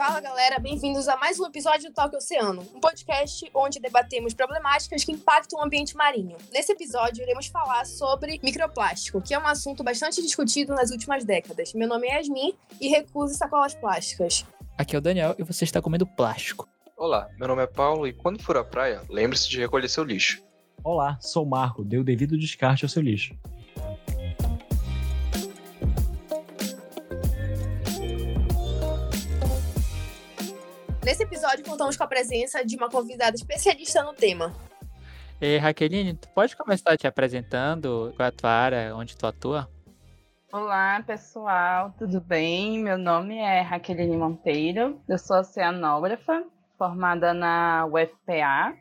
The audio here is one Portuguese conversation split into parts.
Fala galera, bem-vindos a mais um episódio do Talk Oceano, um podcast onde debatemos problemáticas que impactam o ambiente marinho. Nesse episódio, iremos falar sobre microplástico, que é um assunto bastante discutido nas últimas décadas. Meu nome é Yasmin e recuso sacolas plásticas. Aqui é o Daniel e você está comendo plástico. Olá, meu nome é Paulo e quando for à praia, lembre-se de recolher seu lixo. Olá, sou Marco, dê o devido descarte ao seu lixo. Nesse episódio, contamos com a presença de uma convidada especialista no tema. E Raqueline, tu pode começar te apresentando qual é a tua área, onde tu atua? Olá, pessoal, tudo bem? Meu nome é Raqueline Monteiro, eu sou oceanógrafa, formada na UFPA.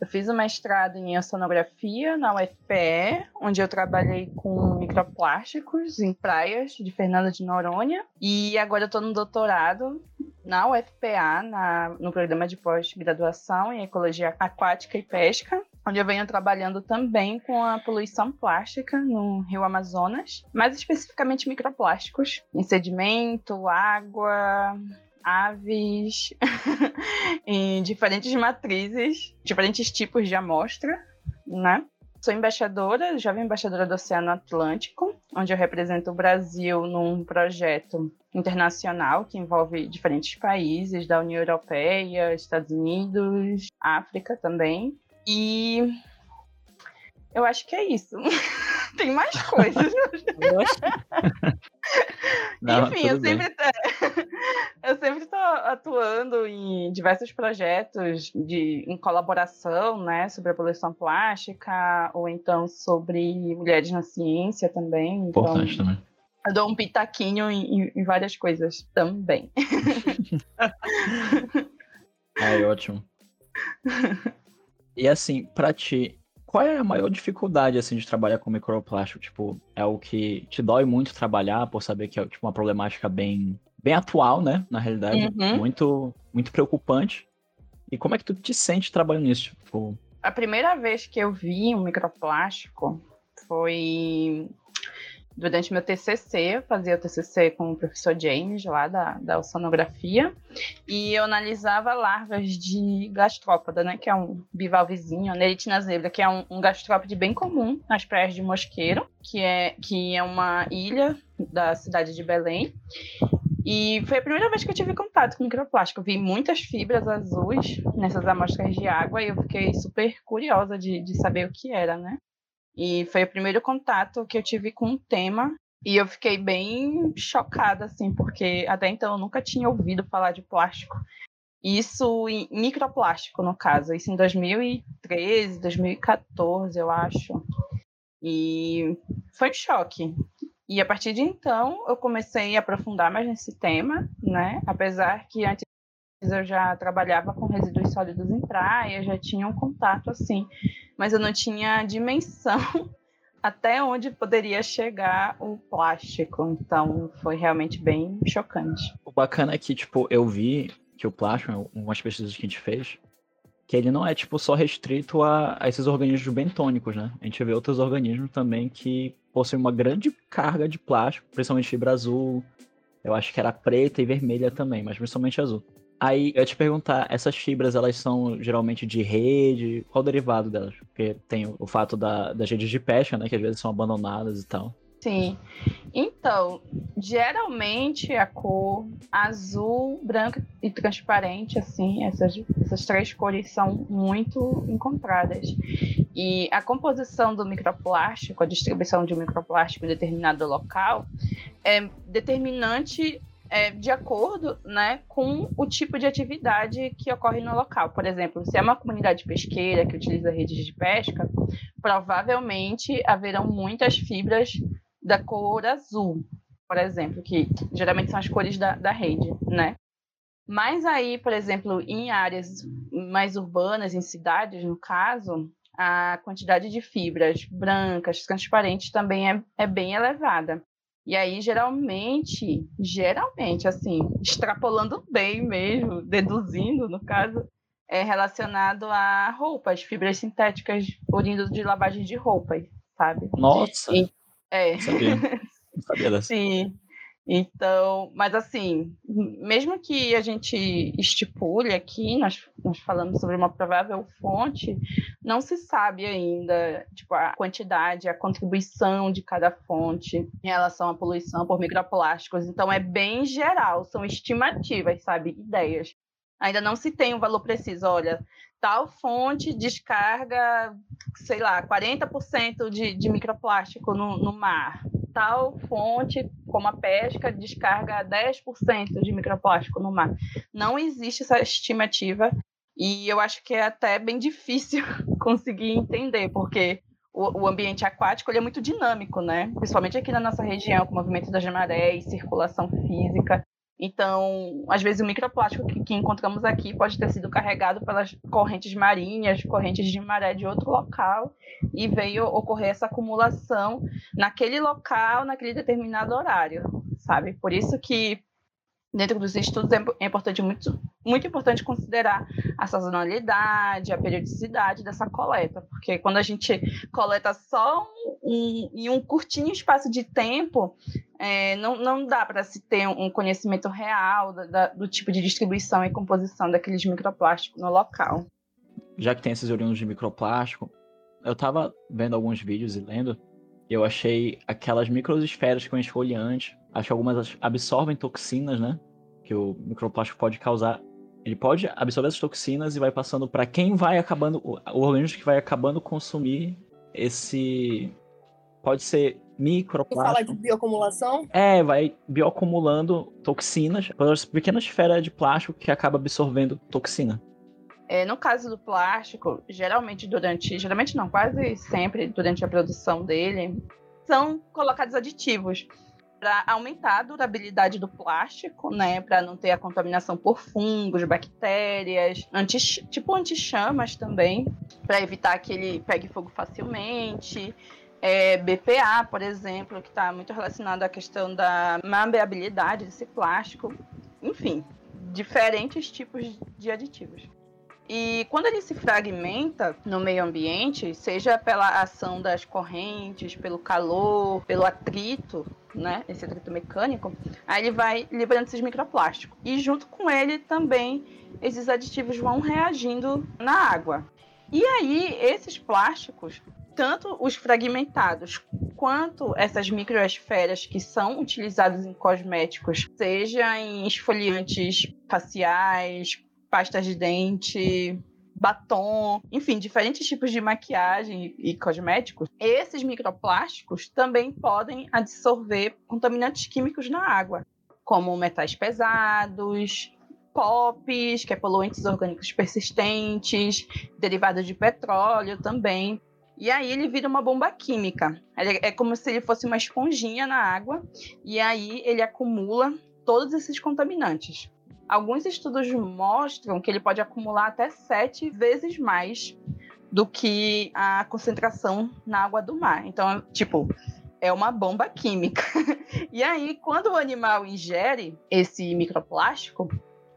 Eu fiz o mestrado em oceanografia na UFPE, onde eu trabalhei com microplásticos em praias de Fernando de Noronha. E agora eu estou no doutorado na UFPA, na, no programa de pós-graduação em Ecologia Aquática e Pesca, onde eu venho trabalhando também com a poluição plástica no Rio Amazonas, mais especificamente microplásticos, em sedimento, água, aves, em diferentes matrizes, diferentes tipos de amostra, né? Sou embaixadora, jovem embaixadora do Oceano Atlântico, onde eu represento o Brasil num projeto internacional que envolve diferentes países da União Europeia, Estados Unidos, África também. E eu acho que é isso. Tem mais coisas. Não, Enfim, eu sempre, eu sempre estou atuando em diversos projetos de, em colaboração, né, sobre a poluição plástica, ou então sobre mulheres na ciência também. Então, Importante também. Eu dou um pitaquinho em, em várias coisas também. Ai, ótimo. E assim, pra ti, qual é a maior dificuldade, assim, de trabalhar com microplástico? Tipo, é o que te dói muito trabalhar, por saber que é tipo, uma problemática bem, bem atual, né? Na realidade, Uhum. muito, muito preocupante. E como é que tu te sente trabalhando nisso? Tipo, A primeira vez que eu vi um microplástico foi durante meu TCC, eu fazia o TCC com o professor James, lá da, da oceanografia, e eu analisava larvas de gastrópoda, né, que é um bivalvezinho, neritina zebra, que é um, um gastrópode bem comum nas praias de Mosqueiro, que é, que é uma ilha da cidade de Belém, e foi a primeira vez que eu tive contato com microplástico. Eu vi muitas fibras azuis nessas amostras de água e eu fiquei super curiosa de, de saber o que era, né? E foi o primeiro contato que eu tive com o tema. E eu fiquei bem chocada, assim, porque até então eu nunca tinha ouvido falar de plástico. Isso em microplástico, no caso. Isso em 2013, 2014, eu acho. E foi um choque. E a partir de então eu comecei a aprofundar mais nesse tema, né? Apesar que antes eu já trabalhava com resíduos sólidos em praia, já tinha um contato assim, mas eu não tinha dimensão até onde poderia chegar o plástico. Então foi realmente bem chocante. o bacana é que, tipo, eu vi que o plástico, algumas pesquisas que a gente fez, que ele não é, tipo, só restrito a, a esses organismos bentônicos, né? A gente vê outros organismos também que possuem uma grande carga de plástico, principalmente fibra azul. Eu acho que era preta e vermelha também, mas principalmente azul. Aí eu ia te perguntar, essas fibras elas são geralmente de rede? Qual o derivado delas? Porque tem o fato da, das redes de pesca, né? Que às vezes são abandonadas e tal. Sim. Então, geralmente a cor azul, branco e transparente, assim, essas, essas três cores são muito encontradas. E a composição do microplástico, a distribuição de microplástico em determinado local, é determinante é, de acordo né, com o tipo de atividade que ocorre no local. Por exemplo, se é uma comunidade pesqueira que utiliza redes de pesca, provavelmente haverão muitas fibras da cor azul, por exemplo, que geralmente são as cores da, da rede, né? Mas aí, por exemplo, em áreas mais urbanas, em cidades, no caso, a quantidade de fibras brancas, transparentes, também é, é bem elevada. E aí, geralmente, geralmente, assim, extrapolando bem mesmo, deduzindo, no caso, é relacionado a roupas, fibras sintéticas oriundas de lavagem de roupas, sabe? Nossa! E- É. Não sabia. Não sabia dessa. Sim. Então, mas assim, mesmo que a gente estipule aqui, nós, nós falamos sobre uma provável fonte, não se sabe ainda tipo, a quantidade, a contribuição de cada fonte em relação à poluição por microplásticos. Então, é bem geral, são estimativas, sabe? Ideias. Ainda não se tem um valor preciso. Olha, tal fonte descarga, sei lá, 40% de, de microplástico no, no mar tal fonte, como a pesca, descarga 10% de microplástico no mar. Não existe essa estimativa e eu acho que é até bem difícil conseguir entender, porque o, o ambiente aquático é muito dinâmico, né? Principalmente aqui na nossa região, com o movimento das marés, circulação física. Então, às vezes o microplástico que, que, encontramos aqui pode ter sido carregado pelas correntes marinhas, correntes de maré de outro local, e veio ocorrer essa acumulação naquele local, naquele determinado horário, sabe? Por isso que dentro dos estudos é, é importante muito, muito importante considerar a sazonalidade, a periodicidade dessa coleta, porque quando a gente coleta só um, em um curtinho espaço de tempo, é, não, não dá para se ter um conhecimento real da, da, do tipo de distribuição e composição daqueles microplásticos no local. Já que tem esses oriundos de microplástico, eu estava vendo alguns vídeos e lendo, eu achei aquelas microesferas com esfoliante Acho que algumas absorvem toxinas, né? Que o microplástico pode causar. Ele pode absorver essas toxinas e vai passando para quem vai acabando. O organismo que vai acabando consumir esse. Pode ser microplástico. Tu fala de bioacumulação? É, vai bioacumulando toxinas, pequenas esferas de plástico que acaba absorvendo toxina. É, no caso do plástico, geralmente durante, geralmente não, quase sempre durante a produção dele, são colocados aditivos para aumentar a durabilidade do plástico, né, para não ter a contaminação por fungos, bactérias, anti, tipo anti-chamas também, para evitar que ele pegue fogo facilmente. É, BPA, por exemplo, que está muito relacionado à questão da maleabilidade desse plástico. Enfim, diferentes tipos de aditivos. E quando ele se fragmenta no meio ambiente, seja pela ação das correntes, pelo calor, pelo atrito, né, esse atrito mecânico, aí ele vai liberando esses microplásticos. E junto com ele também esses aditivos vão reagindo na água. E aí esses plásticos, tanto os fragmentados quanto essas microesferas que são utilizadas em cosméticos, seja em esfoliantes faciais, pastas de dente, batom, enfim, diferentes tipos de maquiagem e cosméticos, esses microplásticos também podem absorver contaminantes químicos na água, como metais pesados, POPs, que é poluentes orgânicos persistentes, derivados de petróleo também. E aí ele vira uma bomba química. É como se ele fosse uma esponjinha na água, e aí ele acumula todos esses contaminantes. Alguns estudos mostram que ele pode acumular até sete vezes mais do que a concentração na água do mar. Então, tipo, é uma bomba química. e aí, quando o animal ingere esse microplástico,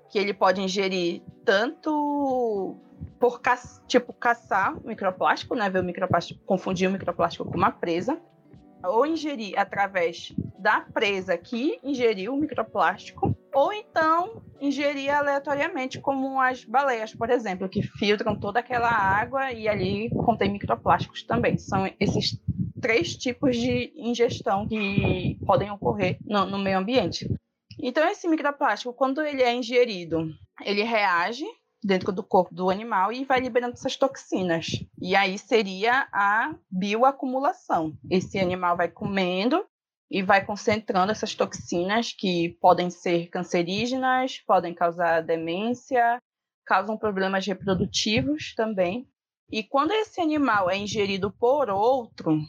que ele pode ingerir tanto por tipo caçar o microplástico, né, ver o microplástico, confundir o microplástico com uma presa, ou ingerir através da presa que ingeriu o microplástico, ou então ingerir aleatoriamente, como as baleias, por exemplo, que filtram toda aquela água e ali contém microplásticos também. São esses três tipos de ingestão que podem ocorrer no, no meio ambiente. Então, esse microplástico, quando ele é ingerido, ele reage dentro do corpo do animal e vai liberando essas toxinas. E aí seria a bioacumulação. Esse animal vai comendo e vai concentrando essas toxinas que podem ser cancerígenas, podem causar demência, causam problemas reprodutivos também. E quando esse animal é ingerido por outro,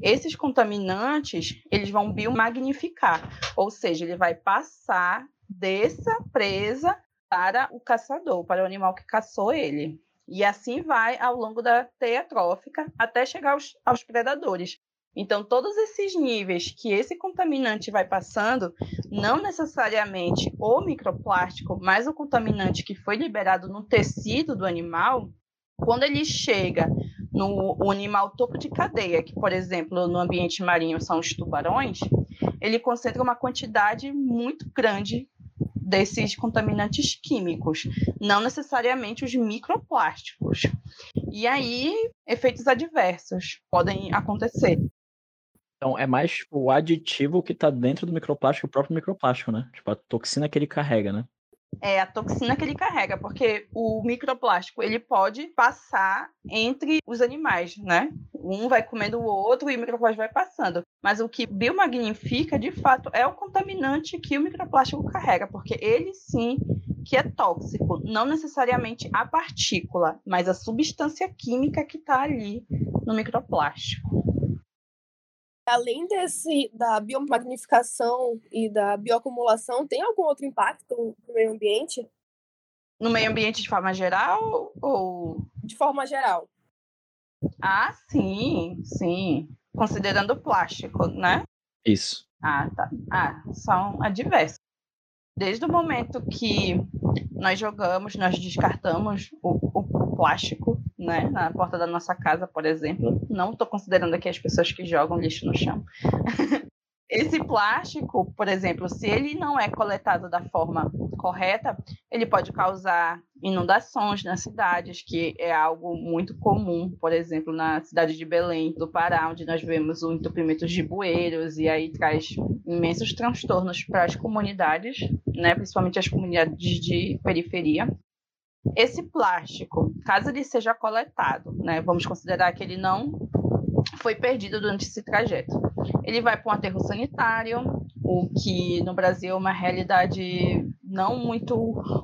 esses contaminantes, eles vão biomagnificar, ou seja, ele vai passar dessa presa para o caçador, para o animal que caçou ele. E assim vai ao longo da teia trófica até chegar aos, aos predadores. Então, todos esses níveis que esse contaminante vai passando, não necessariamente o microplástico, mas o contaminante que foi liberado no tecido do animal, quando ele chega no animal topo de cadeia, que, por exemplo, no ambiente marinho são os tubarões, ele concentra uma quantidade muito grande desses contaminantes químicos, não necessariamente os microplásticos. E aí, efeitos adversos podem acontecer. Então, é mais o aditivo que está dentro do microplástico, o próprio microplástico, né? Tipo, a toxina que ele carrega, né? É a toxina que ele carrega, porque o microplástico ele pode passar entre os animais, né? Um vai comendo o outro e o microplástico vai passando. Mas o que biomagnifica, de fato, é o contaminante que o microplástico carrega, porque ele sim que é tóxico, não necessariamente a partícula, mas a substância química que está ali no microplástico além desse da biomagnificação e da bioacumulação, tem algum outro impacto no meio ambiente? No meio ambiente de forma geral ou de forma geral? Ah, sim, sim. Considerando o plástico, né? Isso. Ah, tá. Ah, são adversos. Desde o momento que nós jogamos, nós descartamos o, o plástico, né, na porta da nossa casa, por exemplo. Não estou considerando aqui as pessoas que jogam lixo no chão. Esse plástico, por exemplo, se ele não é coletado da forma correta, ele pode causar inundações nas cidades, que é algo muito comum, por exemplo, na cidade de Belém, do Pará, onde nós vemos o entupimento de bueiros, e aí traz imensos transtornos para as comunidades, né, principalmente as comunidades de periferia. Esse plástico, caso ele seja coletado, né, vamos considerar que ele não foi perdido durante esse trajeto. Ele vai para um aterro sanitário, o que no Brasil é uma realidade não muito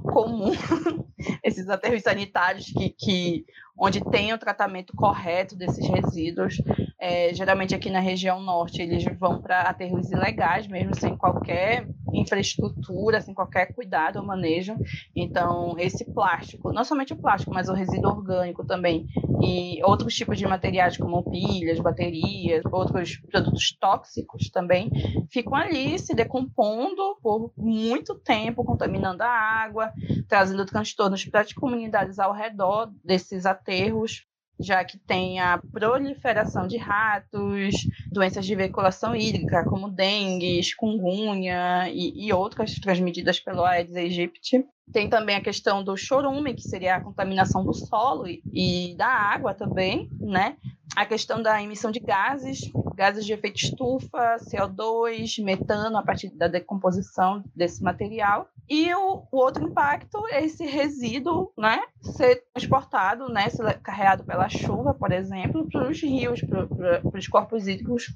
comum. Esses aterros sanitários que, que onde tem o tratamento correto desses resíduos. É, geralmente aqui na região norte eles vão para aterros ilegais, mesmo sem qualquer infraestrutura, sem qualquer cuidado ou manejo. Então, esse plástico, não somente o plástico, mas o resíduo orgânico também, e outros tipos de materiais como pilhas, baterias, outros produtos tóxicos também, ficam ali se decompondo por muito tempo, contaminando a água, trazendo transtornos para as comunidades ao redor desses aterros já que tem a proliferação de ratos, doenças de veiculação hídrica, como dengue, chikungunya e, e outras transmitidas pelo Aedes aegypti. Tem também a questão do chorume, que seria a contaminação do solo e, e da água também, né? A questão da emissão de gases, gases de efeito estufa, CO2, metano a partir da decomposição desse material. E o, o outro impacto é esse resíduo, né, ser transportado, né, ser carregado pela chuva, por exemplo, para os rios, para os corpos hídricos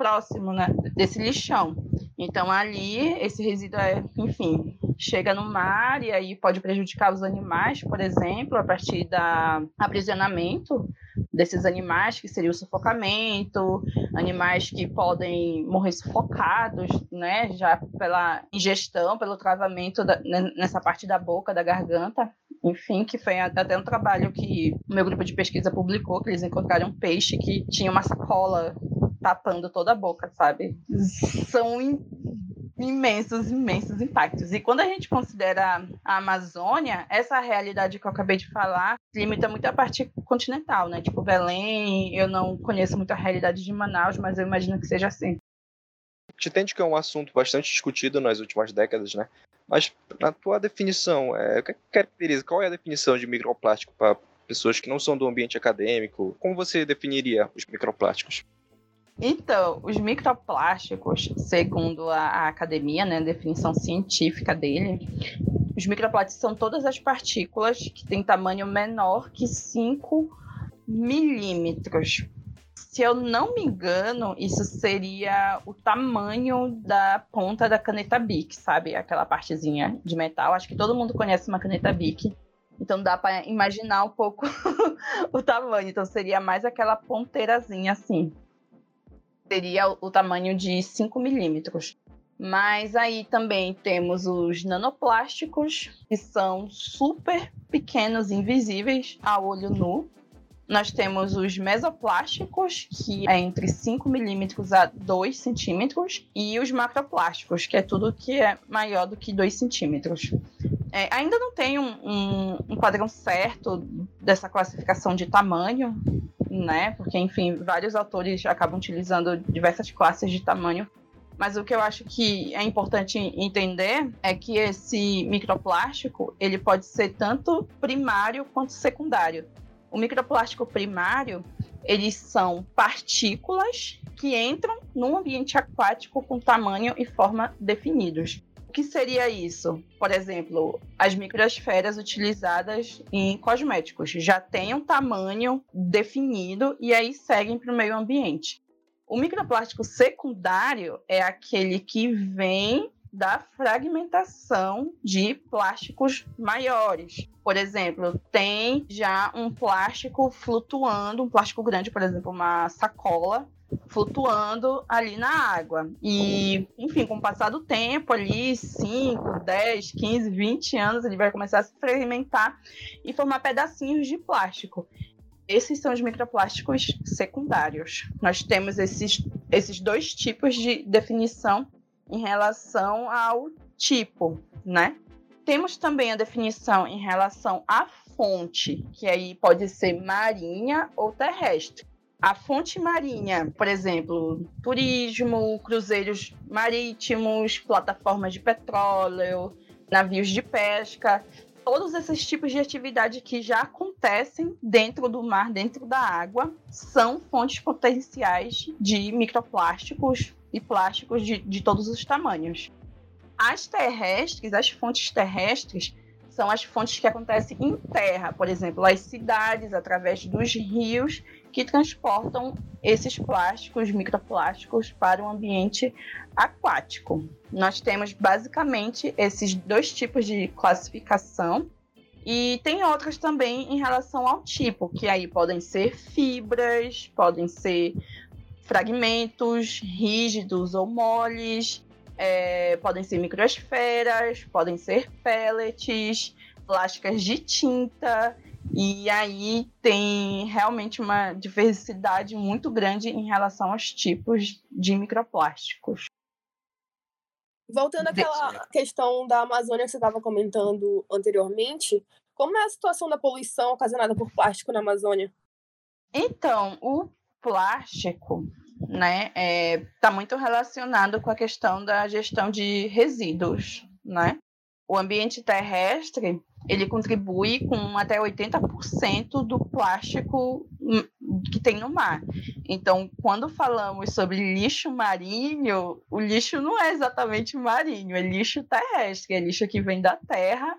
próximos né, desse lixão. Então ali esse resíduo é, enfim, chega no mar e aí pode prejudicar os animais, por exemplo, a partir da aprisionamento desses animais, que seria o sufocamento, animais que podem morrer sufocados, né, já pela ingestão, pelo travamento da, nessa parte da boca, da garganta, enfim, que foi até um trabalho que o meu grupo de pesquisa publicou, que eles encontraram um peixe que tinha uma sacola tapando toda a boca, sabe? São imensos, imensos impactos. E quando a gente considera a Amazônia, essa realidade que eu acabei de falar limita muito a parte continental, né? Tipo Belém, eu não conheço muito a realidade de Manaus, mas eu imagino que seja assim. Entende que é um assunto bastante discutido nas últimas décadas, né? Mas na tua definição, é, caracteriza, qual é a definição de microplástico para pessoas que não são do ambiente acadêmico? Como você definiria os microplásticos? Então, os microplásticos, segundo a, a academia, né, a definição científica dele, os microplásticos são todas as partículas que têm tamanho menor que 5 milímetros. Se eu não me engano, isso seria o tamanho da ponta da caneta Bic, sabe? Aquela partezinha de metal. Acho que todo mundo conhece uma caneta Bic. Então dá para imaginar um pouco o tamanho. Então seria mais aquela ponteirazinha assim seria o tamanho de 5 milímetros. Mas aí também temos os nanoplásticos, que são super pequenos, invisíveis a olho nu. Nós temos os mesoplásticos, que é entre 5 milímetros a 2 centímetros, e os macroplásticos, que é tudo que é maior do que 2 centímetros. É, ainda não tem um, um, um padrão certo dessa classificação de tamanho, né? Porque, enfim, vários autores acabam utilizando diversas classes de tamanho. Mas o que eu acho que é importante entender é que esse microplástico ele pode ser tanto primário quanto secundário. O microplástico primário eles são partículas que entram num ambiente aquático com tamanho e forma definidos. O que seria isso? Por exemplo, as microesferas utilizadas em cosméticos já têm um tamanho definido e aí seguem para o meio ambiente. O microplástico secundário é aquele que vem da fragmentação de plásticos maiores. Por exemplo, tem já um plástico flutuando, um plástico grande, por exemplo, uma sacola flutuando ali na água. E, enfim, com o passar do tempo, ali 5, 10, 15, 20 anos, ele vai começar a se fragmentar e formar pedacinhos de plástico. Esses são os microplásticos secundários. Nós temos esses, esses dois tipos de definição em relação ao tipo, né? Temos também a definição em relação à fonte, que aí pode ser marinha ou terrestre. A fonte marinha, por exemplo, turismo, cruzeiros marítimos, plataformas de petróleo, navios de pesca, todos esses tipos de atividade que já acontecem dentro do mar, dentro da água, são fontes potenciais de microplásticos e plásticos de, de todos os tamanhos. As terrestres, as fontes terrestres, são as fontes que acontecem em terra, por exemplo, as cidades, através dos rios, que transportam esses plásticos, microplásticos, para o ambiente aquático. Nós temos basicamente esses dois tipos de classificação. E tem outras também em relação ao tipo, que aí podem ser fibras, podem ser fragmentos rígidos ou moles, é, podem ser microesferas, podem ser pellets, plásticas de tinta. E aí tem realmente uma diversidade muito grande em relação aos tipos de microplásticos. Voltando àquela questão da Amazônia que você estava comentando anteriormente, como é a situação da poluição ocasionada por plástico na Amazônia? Então, o plástico, né, é, tá muito relacionado com a questão da gestão de resíduos, né? O ambiente terrestre, ele contribui com até 80% do plástico que tem no mar. Então, quando falamos sobre lixo marinho, o lixo não é exatamente marinho, é lixo terrestre, é lixo que vem da terra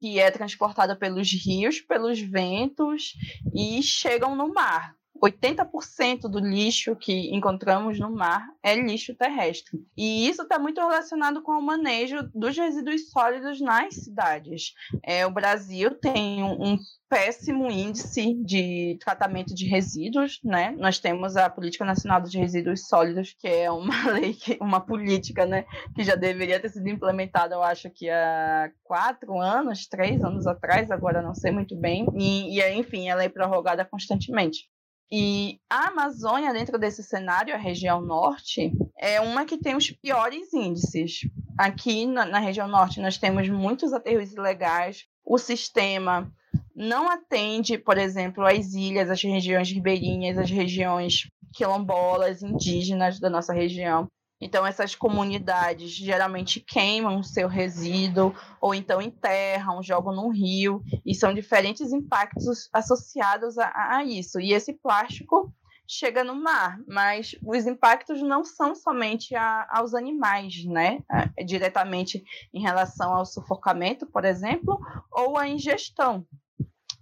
que é transportada pelos rios, pelos ventos e chegam no mar. 80% do lixo que encontramos no mar é lixo terrestre. E isso está muito relacionado com o manejo dos resíduos sólidos nas cidades. É, o Brasil tem um, um péssimo índice de tratamento de resíduos, né? Nós temos a Política Nacional de Resíduos Sólidos, que é uma lei, uma política, né, que já deveria ter sido implementada, eu acho que há quatro anos, três anos atrás, agora não sei muito bem, e, e enfim, ela é prorrogada constantemente. E a Amazônia, dentro desse cenário, a região norte, é uma que tem os piores índices. Aqui na, na região norte, nós temos muitos aterros ilegais, o sistema não atende, por exemplo, as ilhas, as regiões ribeirinhas, as regiões quilombolas, indígenas da nossa região. Então, essas comunidades geralmente queimam seu resíduo, ou então enterram, jogam no rio, e são diferentes impactos associados a, a isso. E esse plástico chega no mar, mas os impactos não são somente a, aos animais, né? É, diretamente em relação ao sufocamento, por exemplo, ou à ingestão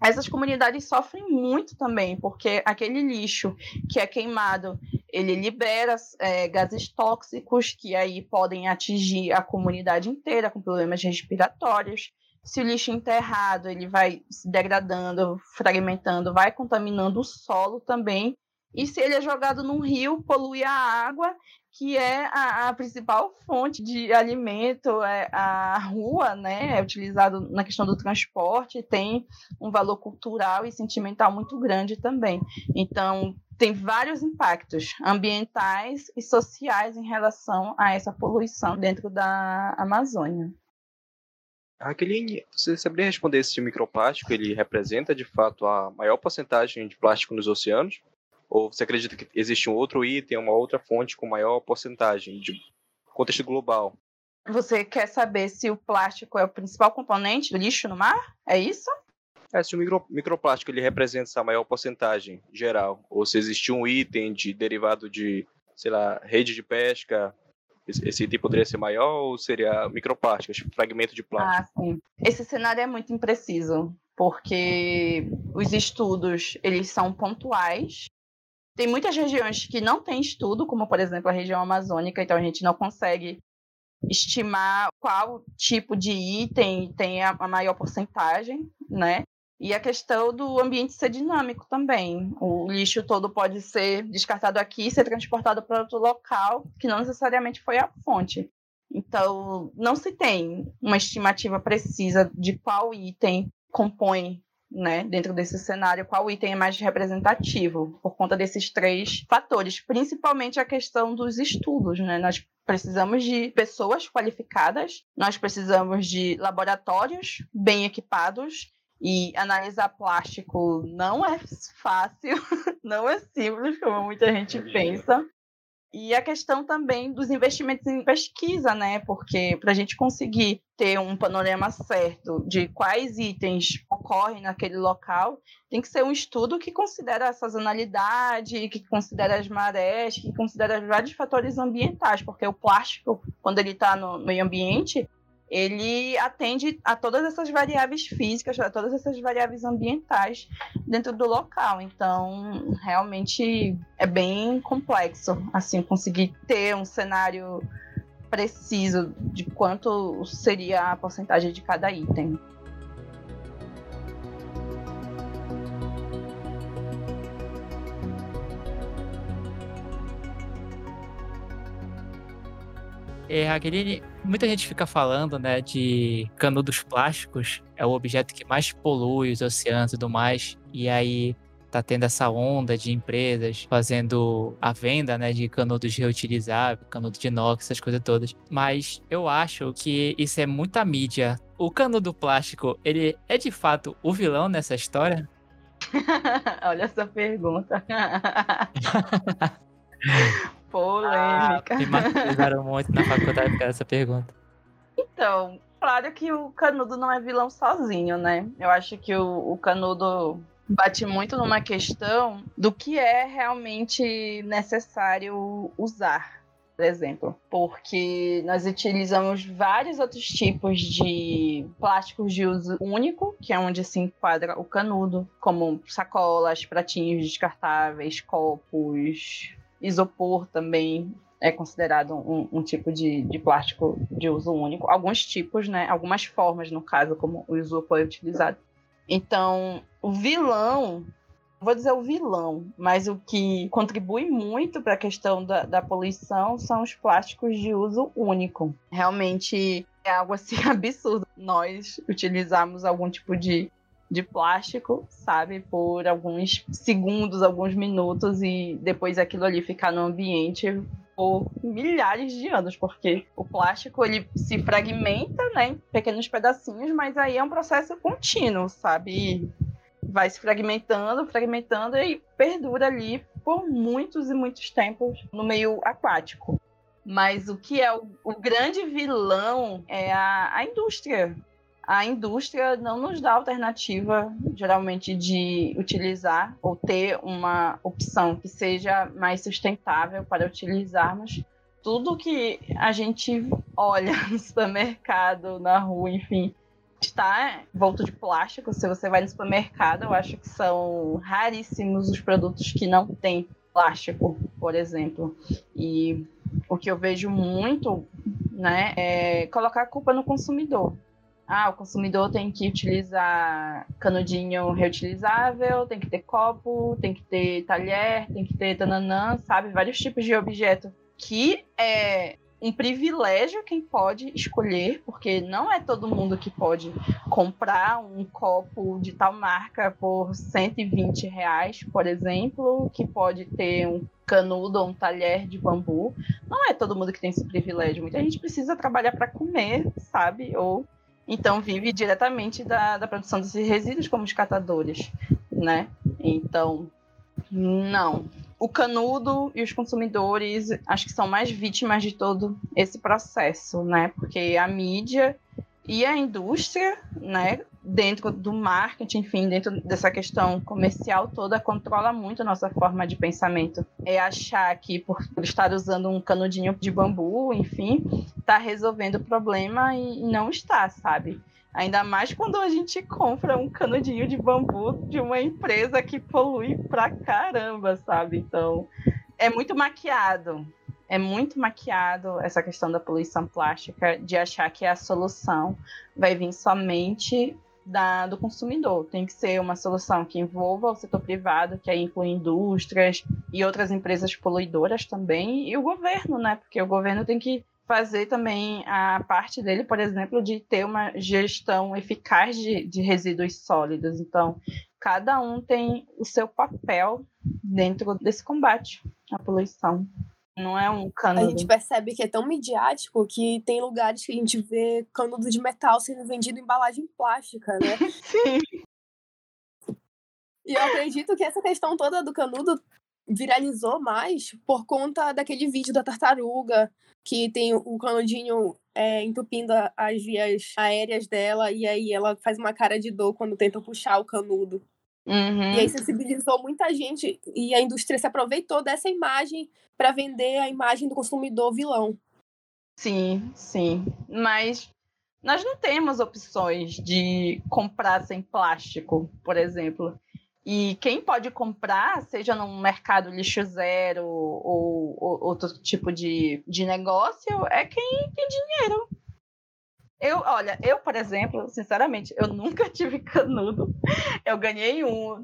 essas comunidades sofrem muito também, porque aquele lixo que é queimado, ele libera é, gases tóxicos que aí podem atingir a comunidade inteira com problemas respiratórios. Se o lixo enterrado, ele vai se degradando, fragmentando, vai contaminando o solo também. E se ele é jogado num rio, polui a água que é a, a, principal fonte de alimento, é a rua, né, é utilizado na questão do transporte, tem um valor cultural e sentimental muito grande também. Então, tem vários impactos ambientais e sociais em relação a essa poluição dentro da Amazônia. Raqueline, você saberia responder se o microplástico ele representa de fato a maior porcentagem de plástico nos oceanos? Ou você acredita que existe um outro item, uma outra fonte com maior porcentagem de contexto global. Você quer saber se o plástico é o principal componente do lixo no mar? É isso? É, se o micro, microplástico ele representa essa maior porcentagem geral, ou se existe um item de derivado de, sei lá, rede de pesca, esse, item poderia ser maior ou seria microplástico, fragmento de plástico? Ah, sim. Esse cenário é muito impreciso, porque os estudos, eles são pontuais. Tem muitas regiões que não têm estudo, como por exemplo a região amazônica, então a gente não consegue estimar qual tipo de item tem a maior porcentagem, né? E a questão do ambiente ser dinâmico também. O lixo todo pode ser descartado aqui e ser transportado para outro local, que não necessariamente foi a fonte. Então, não se tem uma estimativa precisa de qual item compõe, né, dentro desse cenário, qual item é mais representativo, por conta desses três fatores, principalmente a questão dos estudos, né? Nós precisamos de pessoas qualificadas, nós precisamos de laboratórios bem equipados e analisar plástico não é fácil, não é simples, como muita gente pensa. E a questão também dos investimentos em pesquisa, né? Porque para a gente conseguir ter um panorama certo de quais itens ocorrem naquele local, tem que ser um estudo que considera a sazonalidade, que considera as marés, que considera vários fatores ambientais, porque o plástico, quando ele está no meio ambiente, ele atende a todas essas variáveis físicas, a todas essas variáveis ambientais dentro do local. Então, realmente é bem complexo, assim, conseguir ter um cenário preciso de quanto seria a porcentagem de cada item. É, Raqueline, muita gente fica falando, né, de canudos plásticos, é o objeto que mais polui os oceanos e tudo mais, e aí tá tendo essa onda de empresas fazendo a venda, né, de canudos reutilizáveis, canudo de inox, essas coisas todas. Mas eu acho que isso é muita mídia. O canudo plástico, ele é de fato o vilão nessa história? Olha essa pergunta. Polêmica. Ah, me muito na faculdade por dessa pergunta. Então, claro que o Canudo não é vilão sozinho, né? Eu acho que o, o Canudo bate muito numa questão do que é realmente necessário usar, por exemplo, porque nós utilizamos vários outros tipos de plásticos de uso único, que é onde se enquadra o canudo, como sacolas, pratinhos descartáveis, copos, isopor também é considerado um, um tipo de, de, plástico de uso único. Alguns tipos, né? Algumas formas, no caso, como o isopor é utilizado. Então, o vilão, vou dizer o vilão, mas o que contribui muito para a questão da, da poluição são os plásticos de uso único. Realmente é algo assim absurdo. Nós utilizamos algum tipo de de plástico, sabe, por alguns segundos, alguns minutos e depois aquilo ali ficar no ambiente por milhares de anos, porque o plástico ele se fragmenta, né, em pequenos pedacinhos, mas aí é um processo contínuo, sabe? vai se fragmentando, fragmentando e perdura ali por muitos e muitos tempos no meio aquático. Mas o que é o, o grande vilão é a, a indústria a indústria não nos dá alternativa, geralmente, de utilizar ou ter uma opção que seja mais sustentável para utilizarmos. Tudo que a gente olha no supermercado, na rua, enfim, está volto de plástico. Se você vai no supermercado, eu acho que são raríssimos os produtos que não têm plástico, por exemplo. E o que eu vejo muito né, é colocar a culpa no consumidor ah, o consumidor tem que utilizar canudinho reutilizável, tem que ter copo, tem que ter talher, tem que ter tananã, sabe? Vários tipos de objeto que é um privilégio quem pode escolher, porque não é todo mundo que pode comprar um copo de tal marca por 120 reais, por exemplo, que pode ter um canudo ou um talher de bambu. Não é todo mundo que tem esse privilégio. Muita gente precisa trabalhar para comer, sabe? Ou então vive diretamente da, da produção desses resíduos como os catadores, né? Então, não. o canudo e os consumidores acho que são mais vítimas de todo esse processo, né? Porque a mídia e a indústria, né, dentro do marketing, enfim, dentro dessa questão comercial toda, controla muito a nossa forma de pensamento. É achar que por estar usando um canudinho de bambu, enfim, está resolvendo o problema e não está, sabe? Ainda mais quando a gente compra um canudinho de bambu de uma empresa que polui pra caramba, sabe? Então, é muito maquiado é muito maquiado essa questão da poluição plástica, de achar que a solução vai vir somente da, do consumidor. Tem que ser uma solução que envolva o setor privado, que aí inclui indústrias e outras empresas poluidoras também, e o governo, né? Porque o governo tem que fazer também a parte dele, por exemplo, de ter uma gestão eficaz de, de resíduos sólidos. Então, cada um tem o seu papel dentro desse combate à poluição. Não é um canudo. A gente percebe que é tão midiático que tem lugares que a gente vê canudo de metal sendo vendido em embalagem plástica, né? Sim. E eu acredito que essa questão toda do canudo viralizou mais por conta daquele vídeo da tartaruga, que tem o canudinho é, entupindo as vias aéreas dela, e aí ela faz uma cara de dor quando tenta puxar o canudo. Uhum. E aí sensibilizou muita gente e a indústria se aproveitou dessa imagem para vender a imagem do consumidor vilão. Sim, sim. Mas nós não temos opções de comprar sem plástico, por exemplo. E quem pode comprar, seja num mercado lixo zero ou, ou outro tipo de, de negócio, é quem tem dinheiro. Eu, olha, eu, por exemplo, sinceramente, eu nunca tive canudo. Eu ganhei um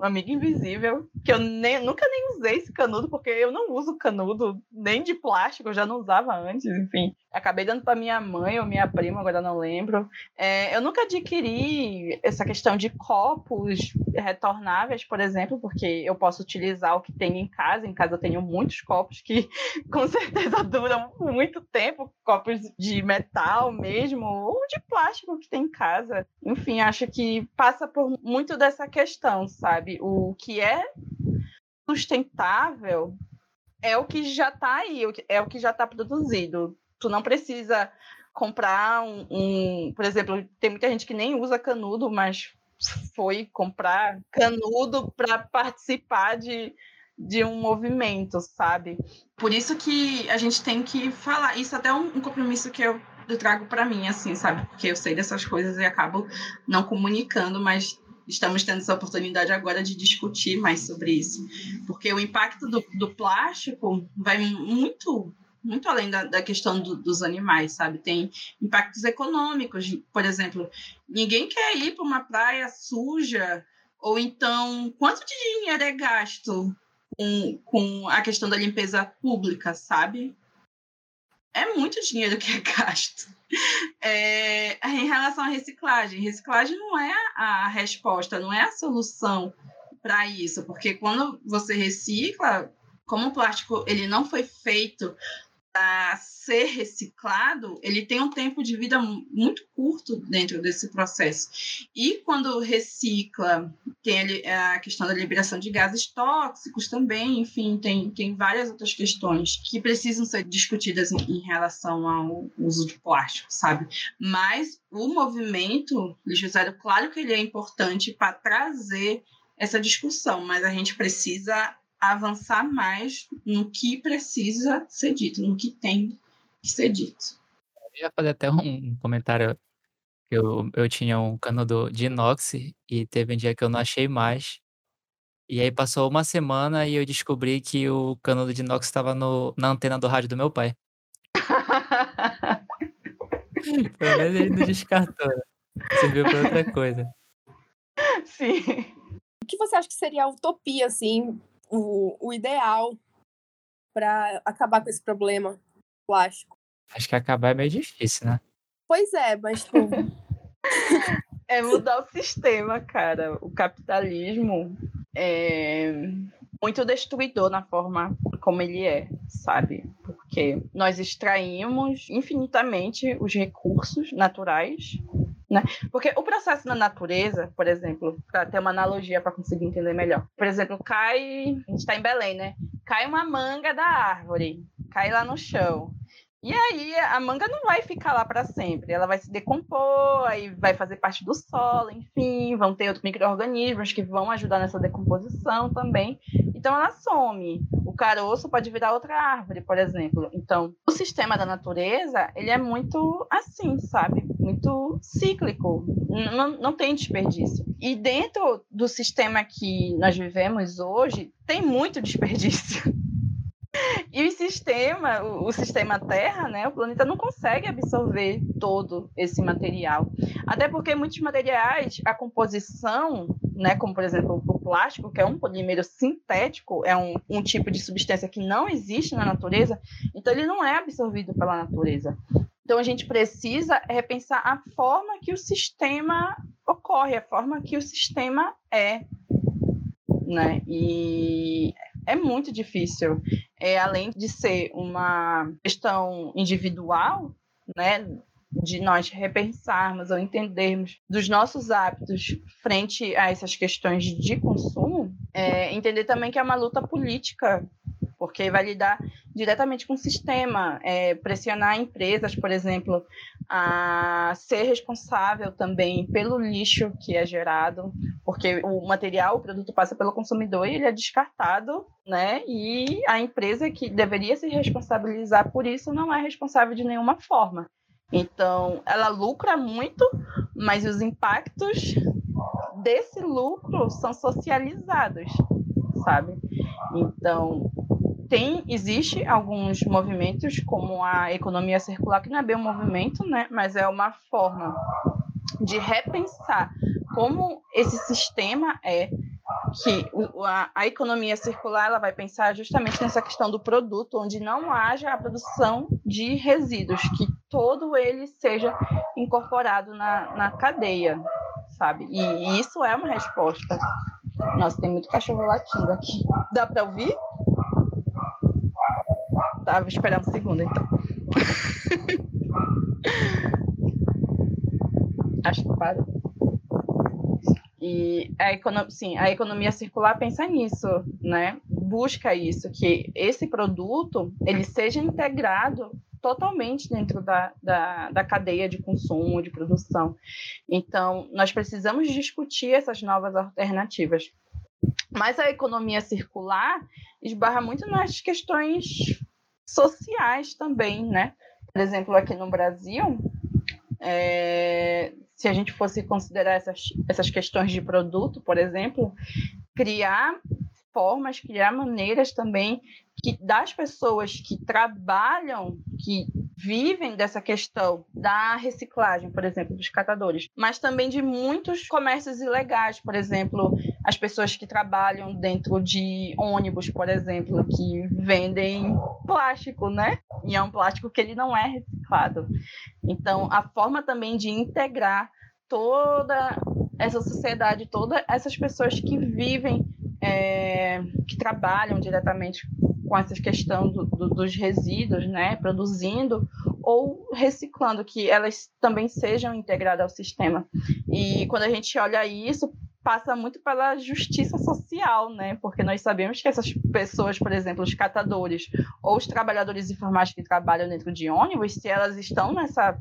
num Amigo Invisível, que eu nem, nunca nem usei esse canudo, porque eu não uso canudo nem de plástico, eu já não usava antes, enfim. Acabei dando para minha mãe ou minha prima, agora não lembro. É, eu nunca adquiri essa questão de copos retornáveis, por exemplo, porque eu posso utilizar o que tenho em casa. Em casa eu tenho muitos copos que com certeza duram muito tempo, copos de metal mesmo, ou de plástico que tem em casa. Enfim, acho que passa por muito dessa questão, sabe? O que é sustentável é o que já está aí, é o que já está produzido. Tu não precisa comprar um, um, por exemplo, tem muita gente que nem usa canudo, mas foi comprar canudo para participar de, de um movimento, sabe? Por isso que a gente tem que falar. Isso até é um, um compromisso que eu, eu trago para mim, assim, sabe? Porque eu sei dessas coisas e acabo não comunicando, mas estamos tendo essa oportunidade agora de discutir mais sobre isso. Porque o impacto do, do plástico vai muito muito além da, da questão do, dos animais, sabe? Tem impactos econômicos, por exemplo, ninguém quer ir para uma praia suja, ou então, quanto de dinheiro é gasto com, com a questão da limpeza pública, sabe? É muito dinheiro que é gasto. É, em relação à reciclagem, reciclagem não é a resposta, não é a solução para isso, porque quando você recicla, como o plástico ele não foi feito para ser reciclado, ele tem um tempo de vida muito curto dentro desse processo. E quando recicla, tem a questão da liberação de gases tóxicos também, enfim, tem, tem várias outras questões que precisam ser discutidas em, em relação ao uso de plástico, sabe? Mas o movimento lixo zero, claro que ele é importante para trazer essa discussão, mas a gente precisa avançar mais no que precisa ser dito, no que tem que ser dito. Eu ia fazer até um comentário. Eu, eu tinha um canudo de inox e teve um dia que eu não achei mais. E aí passou uma semana e eu descobri que o canudo de inox estava na antena do rádio do meu pai. Pelo menos ele não descartou. Né? Serviu para outra coisa. Sim. O que você acha que seria a utopia, assim, o, o ideal para acabar com esse problema plástico? Acho que acabar é meio difícil, né? Pois é, mas tipo... é mudar o sistema, cara. O capitalismo é muito destruidor na forma como ele é, sabe? Porque nós extraímos infinitamente os recursos naturais Né? Porque o processo na natureza, por exemplo, para ter uma analogia para conseguir entender melhor. Por exemplo, cai, a gente está em Belém, né? Cai uma manga da árvore, cai lá no chão. E aí a manga não vai ficar lá para sempre, ela vai se decompor, aí vai fazer parte do solo, enfim, vão ter outros micro-organismos que vão ajudar nessa decomposição também. Então ela some. O caroço pode virar outra árvore, por exemplo. Então, o sistema da natureza, ele é muito assim, sabe? Muito cíclico. Não, não tem desperdício. E dentro do sistema que nós vivemos hoje, tem muito desperdício. E o sistema, o, sistema Terra, né, o planeta não consegue absorver todo esse material. Até porque muitos materiais, a composição, né, como por exemplo o plástico, que é um polímero sintético, é um, um tipo de substância que não existe na natureza, então ele não é absorvido pela natureza. Então a gente precisa repensar a forma que o sistema ocorre, a forma que o sistema é. Né? E é muito difícil. É, além de ser uma questão individual, né, de nós repensarmos ou entendermos dos nossos hábitos frente a essas questões de consumo, é, entender também que é uma luta política porque vai lidar diretamente com o sistema, é, pressionar empresas, por exemplo, a ser responsável também pelo lixo que é gerado, porque o material, o produto passa pelo consumidor e ele é descartado, né? E a empresa que deveria se responsabilizar por isso não é responsável de nenhuma forma. Então, ela lucra muito, mas os impactos desse lucro são socializados, sabe? Então, tem existe alguns movimentos como a economia circular que não é bem um movimento, né, mas é uma forma de repensar como esse sistema é que a, a, economia circular ela vai pensar justamente nessa questão do produto, onde não haja a produção de resíduos, que todo ele seja incorporado na, na cadeia, sabe? E, e isso é uma resposta. Nossa, tem muito cachorro latindo aqui. Dá para ouvir? Tava esperando um segundo, então. Acho que parou. E a economia, sim, a economia circular pensa nisso, né? Busca isso, que esse produto ele seja integrado totalmente dentro da, da, da, cadeia de consumo, de produção. Então, nós precisamos discutir essas novas alternativas. Mas a economia circular esbarra muito nas questões sociais também, né? Por exemplo, aqui no Brasil, é, se a gente fosse considerar essas, essas questões de produto, por exemplo, criar formas, criar maneiras também que das pessoas que trabalham, que vivem dessa questão da reciclagem, por exemplo, dos catadores, mas também de muitos comércios ilegais, por exemplo, as pessoas que trabalham dentro de ônibus, por exemplo, que vendem plástico, né? E é um plástico que ele não é reciclado. Então, a forma também de integrar toda essa sociedade, todas essas pessoas que vivem, é, que trabalham diretamente com essa questão do, do, dos resíduos, né, produzindo ou reciclando, que elas também sejam integradas ao sistema. E quando a gente olha isso, passa muito pela justiça social, né? Porque nós sabemos que essas pessoas, por exemplo, os catadores ou os trabalhadores informais que trabalham dentro de ônibus, se elas estão nessa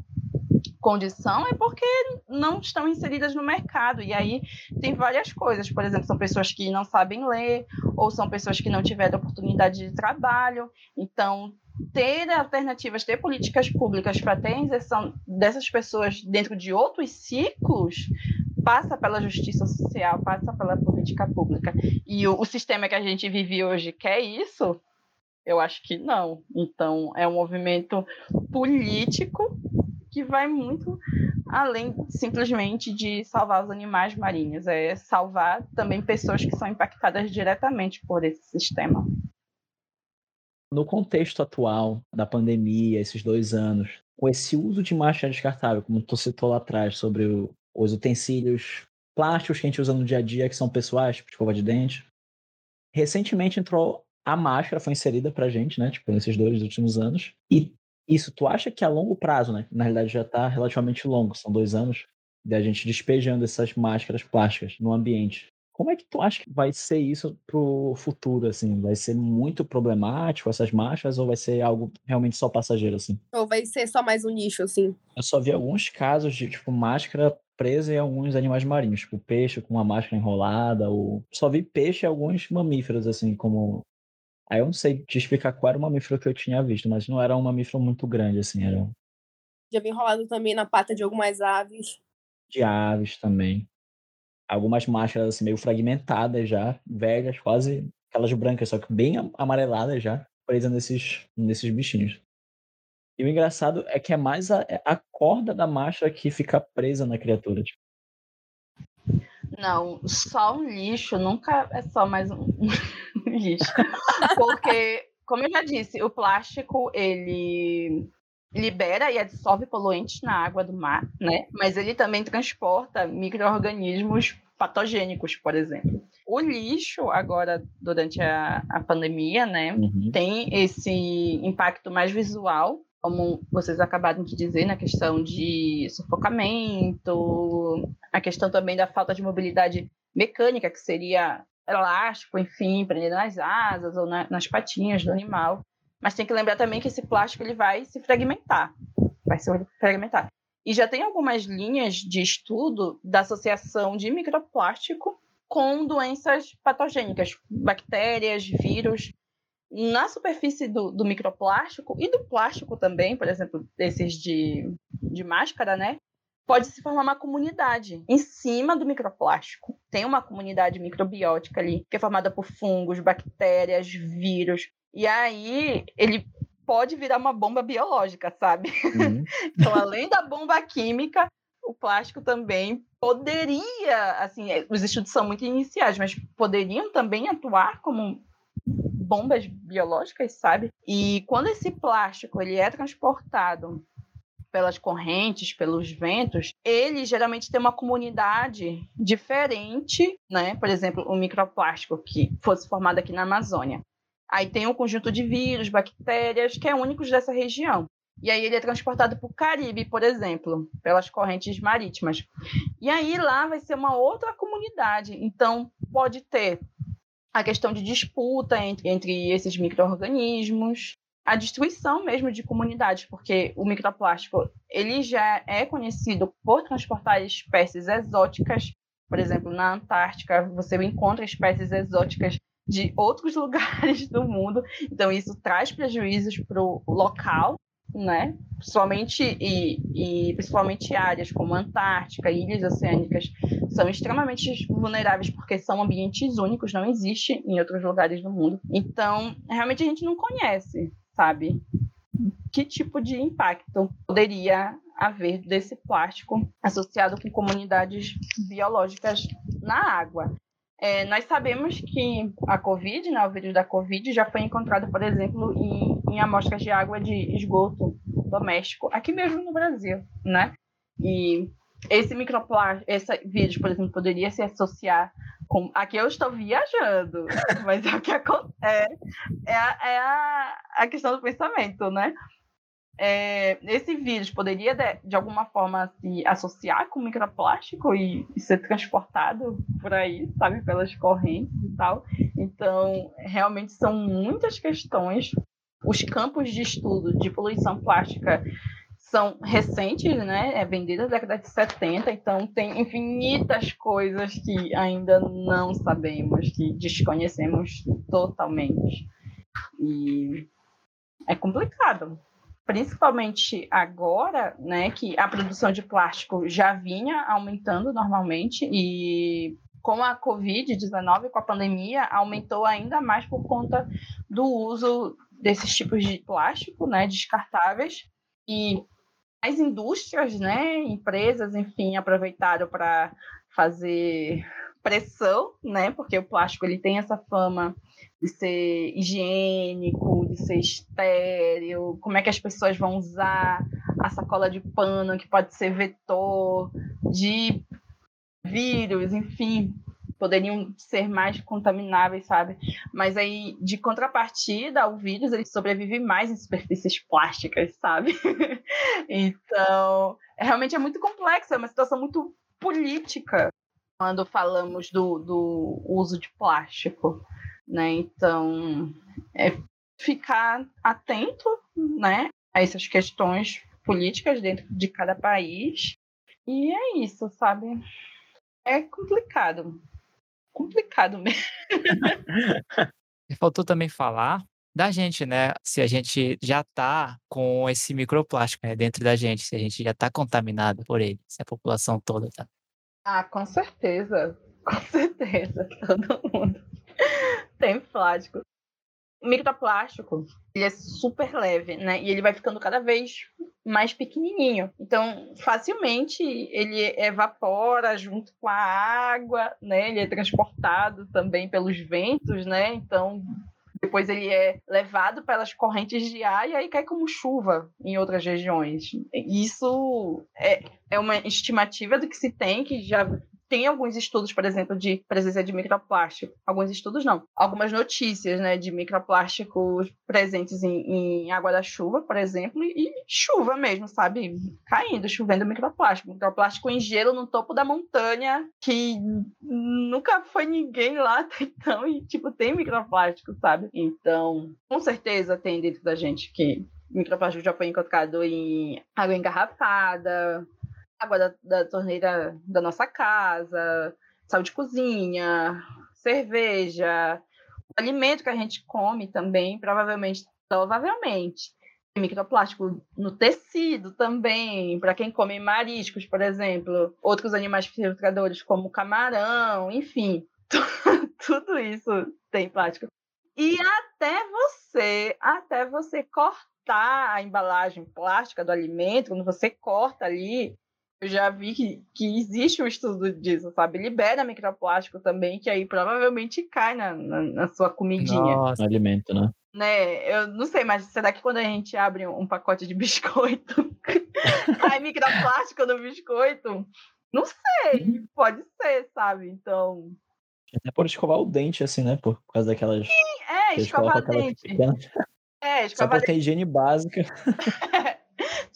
condição é porque não estão inseridas no mercado. E aí tem várias coisas. Por exemplo, são pessoas que não sabem ler, ou são pessoas que não tiveram oportunidade de trabalho. Então, ter alternativas, ter políticas públicas para ter a inserção dessas pessoas dentro de outros ciclos passa pela justiça social, passa pela política pública. E o, o sistema que a gente vive hoje quer isso? Eu acho que não. Então, é um movimento político que vai muito além simplesmente de salvar os animais marinhos, é salvar também pessoas que são impactadas diretamente por esse sistema. No contexto atual da pandemia, esses dois anos, com esse uso de máscara descartável, como tu citou lá atrás, sobre o, os utensílios plásticos que a gente usa no dia a dia, que são pessoais, tipo escova de dente, recentemente entrou a máscara, foi inserida pra gente, né, tipo, nesses dois últimos anos, e isso, tu acha que a longo prazo, né? Na realidade já está relativamente longo, são dois anos. da gente despejando essas máscaras plásticas no ambiente. Como é que tu acha que vai ser isso pro futuro, assim? Vai ser muito problemático essas máscaras ou vai ser algo realmente só passageiro, assim? Ou vai ser só mais um nicho, assim? Eu só vi alguns casos de, tipo, máscara presa em alguns animais marinhos, tipo peixe com uma máscara enrolada, ou só vi peixe e alguns mamíferos, assim, como Aí eu não sei te explicar qual era o mamífero que eu tinha visto, mas não era um mamífero muito grande, assim, era. Já vi enrolado também na pata de algumas aves. De aves também. Algumas máscaras assim, meio fragmentadas já, velhas, quase aquelas brancas, só que bem amareladas já, presas nesses, nesses bichinhos. E o engraçado é que é mais a, é a corda da máscara que fica presa na criatura. Tipo. Não, só um lixo nunca é só mais um, lixo. Porque, como eu já disse, o plástico, ele libera e absorve poluentes na água do mar, né? Mas ele também transporta micro-organismos patogênicos, por exemplo. O lixo, agora, durante a, a pandemia, né, uhum. tem esse impacto mais visual, como vocês acabaram de dizer, na questão de sufocamento, a questão também da falta de mobilidade mecânica, que seria elástico, enfim, prendendo nas asas ou na, nas patinhas do animal. Mas tem que lembrar também que esse plástico ele vai se fragmentar, vai se fragmentar. E já tem algumas linhas de estudo da associação de microplástico com doenças patogênicas, bactérias, vírus, na superfície do, do microplástico e do plástico também, por exemplo, esses de, de máscara, né? pode se formar uma comunidade em cima do microplástico. Tem uma comunidade microbiótica ali, que é formada por fungos, bactérias, vírus. E aí ele pode virar uma bomba biológica, sabe? Uhum. então, além da bomba química, o plástico também poderia, assim, é, os estudos são muito iniciais, mas poderiam também atuar como bombas biológicas, sabe? E quando esse plástico ele é transportado pelas correntes, pelos ventos, ele geralmente tem uma comunidade diferente, né? Por exemplo, o microplástico que fosse formado aqui na Amazônia. Aí tem um conjunto de vírus, bactérias que é únicos dessa região. E aí ele é transportado para o Caribe, por exemplo, pelas correntes marítimas. E aí lá vai ser uma outra comunidade. Então pode ter a questão de disputa entre, entre esses micro-organismos, a destruição mesmo de comunidades, porque o microplástico ele já é conhecido por transportar espécies exóticas. Por exemplo, na Antártica, você encontra espécies exóticas de outros lugares do mundo. Então, isso traz prejuízos para o local, né? Principalmente, e, e principalmente áreas como Antártica, ilhas oceânicas, são extremamente vulneráveis porque são ambientes únicos, não existe em outros lugares do mundo. Então, realmente a gente não conhece sabe? Que tipo de impacto poderia haver desse plástico associado com comunidades biológicas na água? É, nós sabemos que a Covid, né, o vírus da Covid, já foi encontrado, por exemplo, em, em amostras de água de esgoto doméstico, aqui mesmo no Brasil, né? E esse microplástico, esse vírus, por exemplo, poderia se associar com... Aqui eu estou viajando, mas é o que acontece. É, a, é a, a questão do pensamento, né? É, esse vírus poderia, de, de, alguma forma, se associar com microplástico e, e, ser transportado por aí, sabe, pelas correntes e tal. Então, realmente são muitas questões. Os campos de estudo de poluição plástica são recentes, né? É vendida na década de 70, então tem infinitas coisas que ainda não sabemos, que desconhecemos totalmente. E é complicado. Principalmente agora, né, que a produção de plástico já vinha aumentando normalmente e com a Covid-19, com a pandemia, aumentou ainda mais por conta do uso desses tipos de plástico, né, descartáveis. E as indústrias, né, empresas, enfim, aproveitaram para fazer pressão, né, porque o plástico ele tem essa fama de ser higiênico, de ser estéreo, como é que as pessoas vão usar a sacola de pano que pode ser vetor de vírus, enfim. Poderiam ser mais contamináveis, sabe? Mas aí, de contrapartida, o vírus ele sobrevive mais em superfícies plásticas, sabe? então, realmente é muito complexo, é uma situação muito política quando falamos do, do uso de plástico, né? Então, é ficar atento, né, a essas questões políticas dentro de cada país. E é isso, sabe? É complicado. Complicado mesmo. Faltou também falar da gente, né? Se a gente já tá com esse microplástico né, dentro da gente, se a gente já tá contaminado por ele, se a população toda tá. Ah, com certeza. Com certeza. Todo mundo tem plástico. Microplástico, ele é super leve, né? E ele vai ficando cada vez mais pequenininho. Então, facilmente ele evapora junto com a água, né? Ele é transportado também pelos ventos, né? Então, depois ele é levado pelas correntes de ar e aí cai como chuva em outras regiões. Isso é, é uma estimativa do que se tem, que já tem alguns estudos, por exemplo, de presença de microplástico. Alguns estudos não. Algumas notícias, né, de microplásticos presentes em, em água da chuva, por exemplo, e chuva mesmo, sabe? Caindo, chovendo microplástico. Microplástico em gelo no topo da montanha, que nunca foi ninguém lá até então, e, tipo, tem microplástico, sabe? Então, com certeza tem dentro da gente que microplástico já foi encontrado em água engarrafada, água da, da torneira da nossa casa, sal de cozinha, cerveja, o alimento que a gente come também, provavelmente, provavelmente, microplástico no tecido também, para quem come mariscos, por exemplo, outros animais filtradores como camarão, enfim, tudo isso tem plástico. E até você, até você cortar a embalagem plástica do alimento, quando você corta ali, eu já vi que, que existe um estudo disso, sabe? Libera microplástico também, que aí provavelmente cai na, na, na sua comidinha. Nossa. No alimento, né? Né, eu não sei, mas será que quando a gente abre um pacote de biscoito, cai microplástico no biscoito? Não sei, pode ser, sabe? Então. Até por escovar o dente, assim, né? Por causa daquelas. Sim, é, escovar o dente. É, escovar Só porque a higiene básica.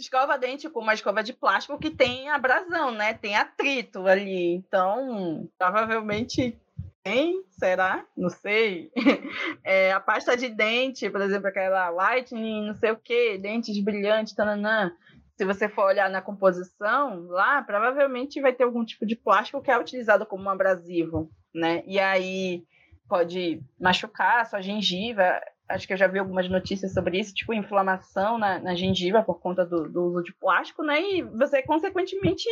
escova dente com uma escova de plástico que tem abrasão, né? Tem atrito ali. Então, provavelmente tem, será? Não sei. É, a pasta de dente, por exemplo, aquela Lightning, não sei o que, dentes brilhantes, tananã. Se você for olhar na composição, lá provavelmente vai ter algum tipo de plástico que é utilizado como um abrasivo, né? E aí pode machucar a sua gengiva acho que eu já vi algumas notícias sobre isso, tipo inflamação na, na gengiva por conta do, do, uso de plástico, né? E você, consequentemente,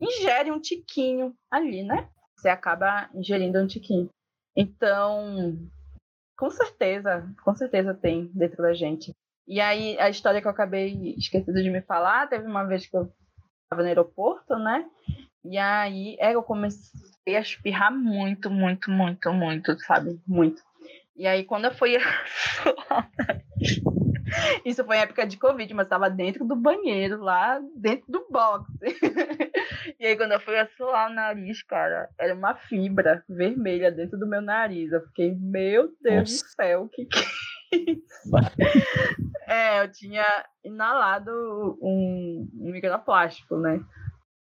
ingere um tiquinho ali, né? Você acaba ingerindo um tiquinho. Então, com certeza, com certeza tem dentro da gente. E aí, a história que eu acabei esquecendo de me falar, teve uma vez que eu estava no aeroporto, né? E aí, é, eu comecei a espirrar muito, muito, muito, muito, sabe? Muito. E aí, quando eu fui. Isso foi época de Covid, mas estava dentro do banheiro, lá dentro do box. e aí, quando eu fui assolar o nariz, cara, era uma fibra vermelha dentro do meu nariz. Eu fiquei, meu Deus Nossa. do céu, que que é, é, eu tinha inalado um, um microplástico, né?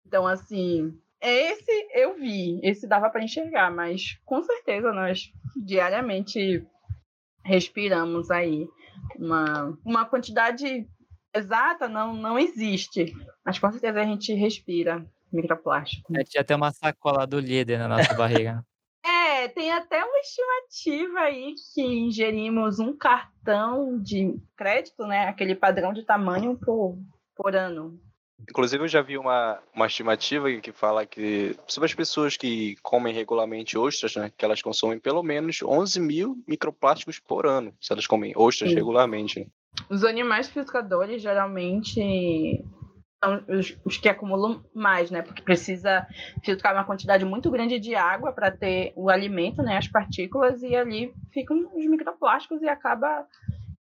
Então, assim, esse eu vi, esse dava para enxergar, mas com certeza nós diariamente respiramos aí uma, uma quantidade exata não, não existe, mas com certeza a gente respira microplástico. A gente já tem uma sacola do líder na nossa barriga. É, tem até uma estimativa aí que ingerimos um cartão de crédito, né? Aquele padrão de tamanho por, por ano. Inclusive, eu já vi uma, uma estimativa que fala que sobre as pessoas que comem regularmente ostras, né, que elas consomem pelo menos 11 mil microplásticos por ano, se elas comem ostras Sim. regularmente. Né? Os animais filtradores geralmente são os, os, que acumulam mais, né? Porque precisa filtrar uma quantidade muito grande de água para ter o alimento, né? As partículas, e ali ficam os microplásticos e acaba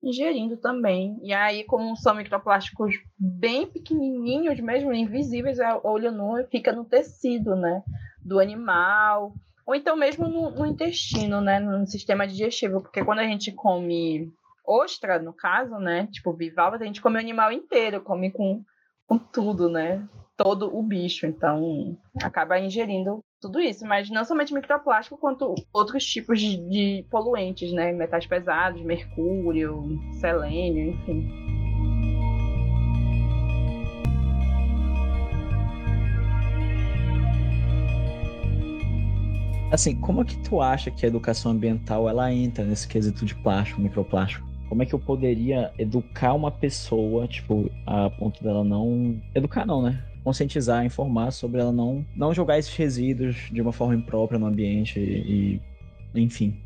ingerindo também. E aí, como são microplásticos bem pequenininhos mesmo, invisíveis a olho nu, fica no tecido, né? Do animal. Ou então mesmo no, no intestino, né? No sistema digestivo, porque quando a gente come ostra, no caso, né? Tipo, bivalva, a gente come o animal inteiro, come com, com tudo, né? Todo o bicho. Então, acaba ingerindo tudo isso. Mas não somente microplástico, quanto outros tipos de, de poluentes, né? Metais pesados, mercúrio, selênio, enfim. Assim, como é que tu acha que a educação ambiental ela entra nesse quesito de plástico, microplástico? Como é que eu poderia educar uma pessoa, tipo, a ponto dela não. Educar não, né? Conscientizar, informar sobre ela não, não jogar esses resíduos de uma forma imprópria no ambiente e. enfim.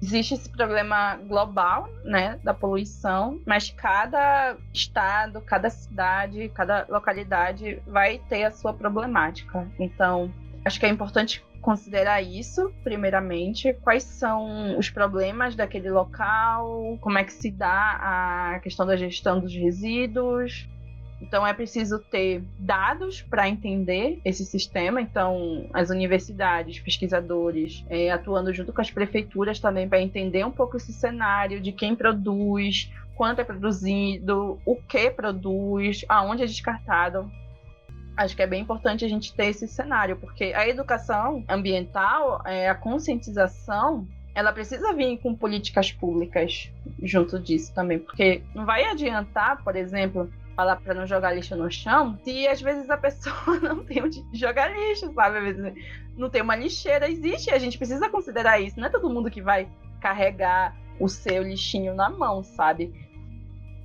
Existe esse problema global, né, da poluição, mas cada estado, cada cidade, cada localidade vai ter a sua problemática. Então, acho que é importante considerar isso, primeiramente, quais são os problemas daquele local, como é que se dá a questão da gestão dos resíduos. Então é preciso ter dados para entender esse sistema. Então as universidades, pesquisadores, é, atuando junto com as prefeituras também para entender um pouco esse cenário de quem produz, quanto é produzido, o que produz, aonde é descartado acho que é bem importante a gente ter esse cenário, porque a educação ambiental, é, a conscientização, ela precisa vir com políticas públicas junto disso também, porque não vai adiantar, por exemplo, falar para não jogar lixo no chão, se às vezes a pessoa não tem onde jogar lixo, sabe? Às vezes não tem uma lixeira, existe, a gente precisa considerar isso. Não é todo mundo que vai carregar o seu lixinho na mão, sabe?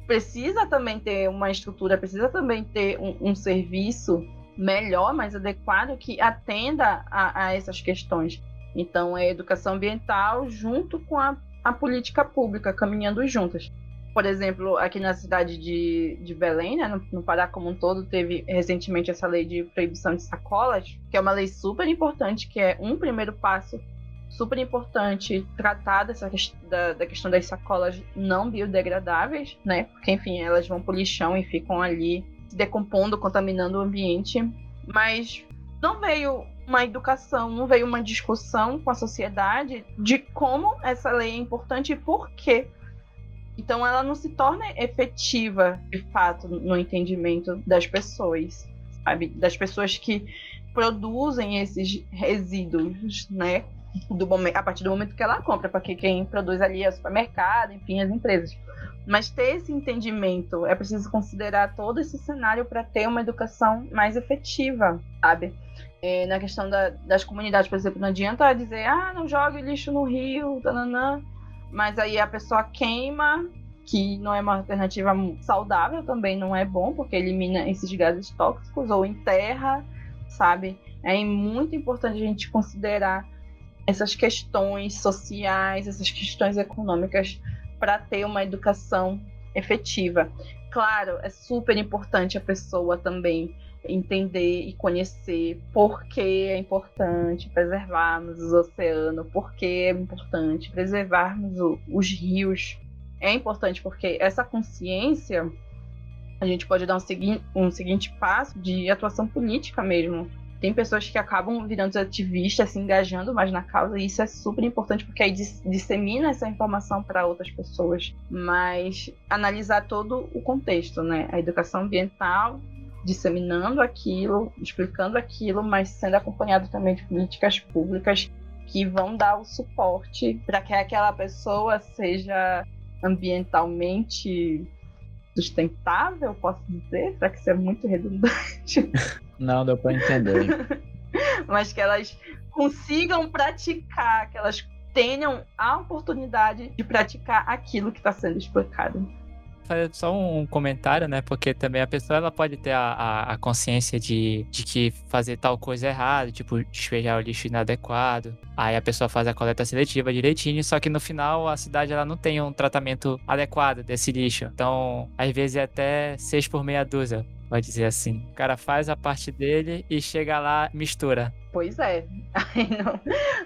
precisa também ter uma estrutura, precisa também ter um, um serviço melhor, mais adequado, que atenda a, a, essas questões. Então, é educação ambiental junto com a, a política pública, caminhando juntas. Por exemplo, aqui na cidade de, de Belém, né, no, no Pará como um todo, teve recentemente essa lei de proibição de sacolas, que é uma lei super importante, que é um primeiro passo super importante tratar dessa da, da questão das sacolas não biodegradáveis, né? Porque, enfim, elas vão pro lixão e ficam ali se decompondo, contaminando o ambiente. Mas não veio uma educação, não veio uma discussão com a sociedade de como essa lei é importante e por quê. Então ela não se torna efetiva, de fato, no entendimento das pessoas, sabe? Das pessoas que produzem esses resíduos, né? momento, a partir do momento que ela compra, porque quem produz ali é o supermercado, enfim, as empresas. Mas ter esse entendimento, é preciso considerar todo esse cenário para ter uma educação mais efetiva, sabe? É, na questão da, das comunidades, por exemplo, não adianta dizer, ah, não jogue lixo no rio, tananã, mas aí a pessoa queima, que não é uma alternativa saudável, também não é bom, porque elimina esses gases tóxicos, ou enterra, sabe? É muito importante a gente considerar essas questões sociais, essas questões econômicas para ter uma educação efetiva. Claro, é super importante a pessoa também entender e conhecer por que é importante preservarmos os oceanos, por que é importante preservarmos o, os rios. É importante porque essa consciência a gente pode dar um, segui um seguinte passo de atuação política mesmo, tem pessoas que acabam virando ativistas, se engajando mais na causa, e isso é super importante porque aí dissemina essa informação para outras pessoas. Mas analisar todo o contexto, né? A educação ambiental disseminando aquilo, explicando aquilo, mas sendo acompanhado também de políticas públicas que vão dar o suporte para que aquela pessoa seja ambientalmente sustentável, posso dizer, para que seja muito redundante. Não, deu para entender. Mas que elas consigam praticar, que elas tenham a oportunidade de praticar aquilo que está sendo explicado fazer só um comentário, né? Porque também a pessoa ela pode ter a, a, a, consciência de, de que fazer tal coisa é errado, tipo, despejar o lixo inadequado. Aí a pessoa faz a coleta seletiva direitinho, só que no final a cidade ela não tem um tratamento adequado desse lixo. Então, às vezes é até seis por meia dúzia pode dizer assim. O cara faz a parte dele e chega lá, mistura. Pois é. Aí não,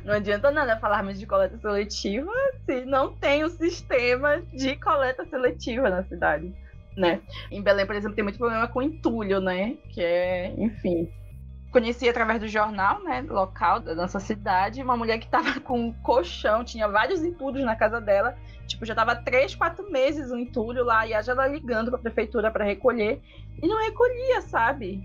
não adianta nada falarmos de coleta seletiva se não tem o um sistema de coleta seletiva na cidade. Né? Em Belém, por exemplo, tem muito problema com entulho, né? Que é, enfim, conheci através do jornal, né, local da nossa cidade, uma mulher que estava com um colchão, tinha vários entulhos na casa dela, tipo, já tava três, quatro meses o entulho lá, e a já ligando para a prefeitura para recolher, e não recolhia, sabe?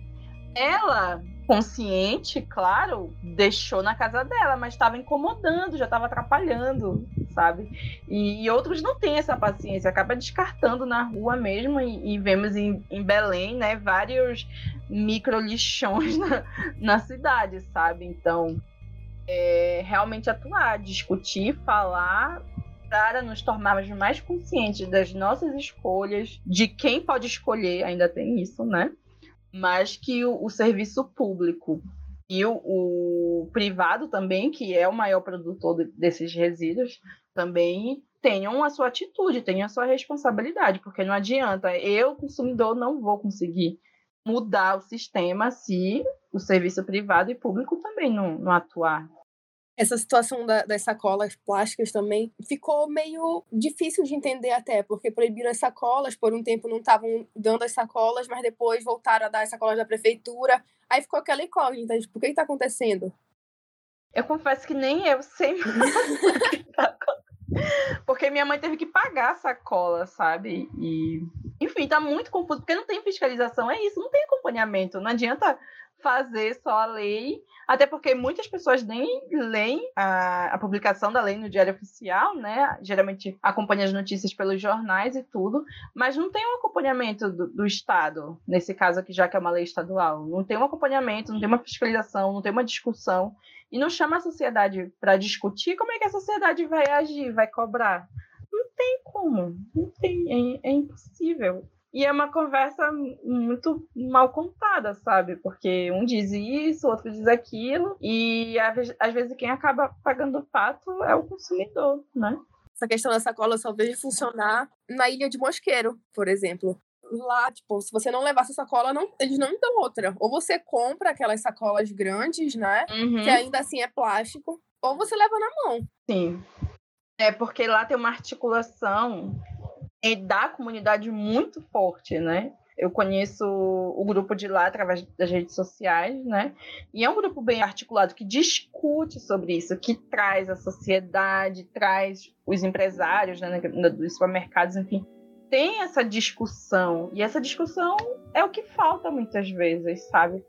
Ela consciente, claro, deixou na casa dela, mas estava incomodando, já estava atrapalhando, sabe? E, e, outros não têm essa paciência, acaba descartando na rua mesmo e, e vemos em, em, Belém, né, vários micro lixões na, na cidade, sabe? Então, é, realmente atuar, discutir, falar para nos tornarmos mais conscientes das nossas escolhas, de quem pode escolher, ainda tem isso, né? Mas que o, o serviço público. E o, o, privado também, que é o maior produtor desses resíduos, também tenham a sua atitude, tenham a sua responsabilidade, porque não adianta, eu, consumidor, não vou conseguir mudar o sistema se o serviço privado e público também não, não atuar essa situação da, das sacolas plásticas também ficou meio difícil de entender até, porque proibiram as sacolas, por um tempo não estavam dando as sacolas, mas depois voltaram a dar as sacolas da prefeitura. Aí ficou aquela incógnita, de por que está acontecendo? Eu confesso que nem eu sei Porque minha mãe teve que pagar a sacola, sabe? E, enfim, tá muito confuso, porque não tem fiscalização, é isso, não tem acompanhamento. Não adianta fazer só a lei, até porque muitas pessoas nem leem a, a, publicação da lei no Diário Oficial, né? Geralmente acompanham as notícias pelos jornais e tudo, mas não tem um acompanhamento do, do Estado, nesse caso aqui, já que é uma lei estadual. Não tem um acompanhamento, não tem uma fiscalização, não tem uma discussão, e não chama a sociedade para discutir como é que a sociedade vai agir, vai cobrar. Não tem como, não tem, é, é impossível. E é uma conversa muito mal contada, sabe? Porque um diz isso, o outro diz aquilo, e às vezes quem acaba pagando o pato é o consumidor, né? Essa questão da sacola só vejo funcionar na ilha de Mosqueiro, por exemplo. Lá, tipo, se você não levar essa sacola, não, eles não dão outra. Ou você compra aquelas sacolas grandes, né? Uhum. Que ainda assim é plástico, ou você leva na mão. Sim. É porque lá tem uma articulação da comunidade muito forte, né? Eu conheço o grupo de lá através das redes sociais, né? E é um grupo bem articulado que discute sobre isso, que traz a sociedade, traz os empresários né, dos supermercados, enfim. Tem essa discussão. E essa discussão é o que falta muitas vezes, sabe?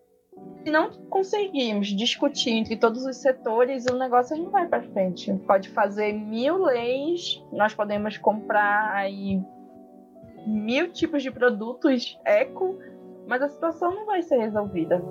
Se não conseguirmos discutir entre todos os setores, o negócio não vai para frente. Pode fazer mil leis, nós podemos comprar aí mil tipos de produtos eco, mas a situação não vai ser resolvida.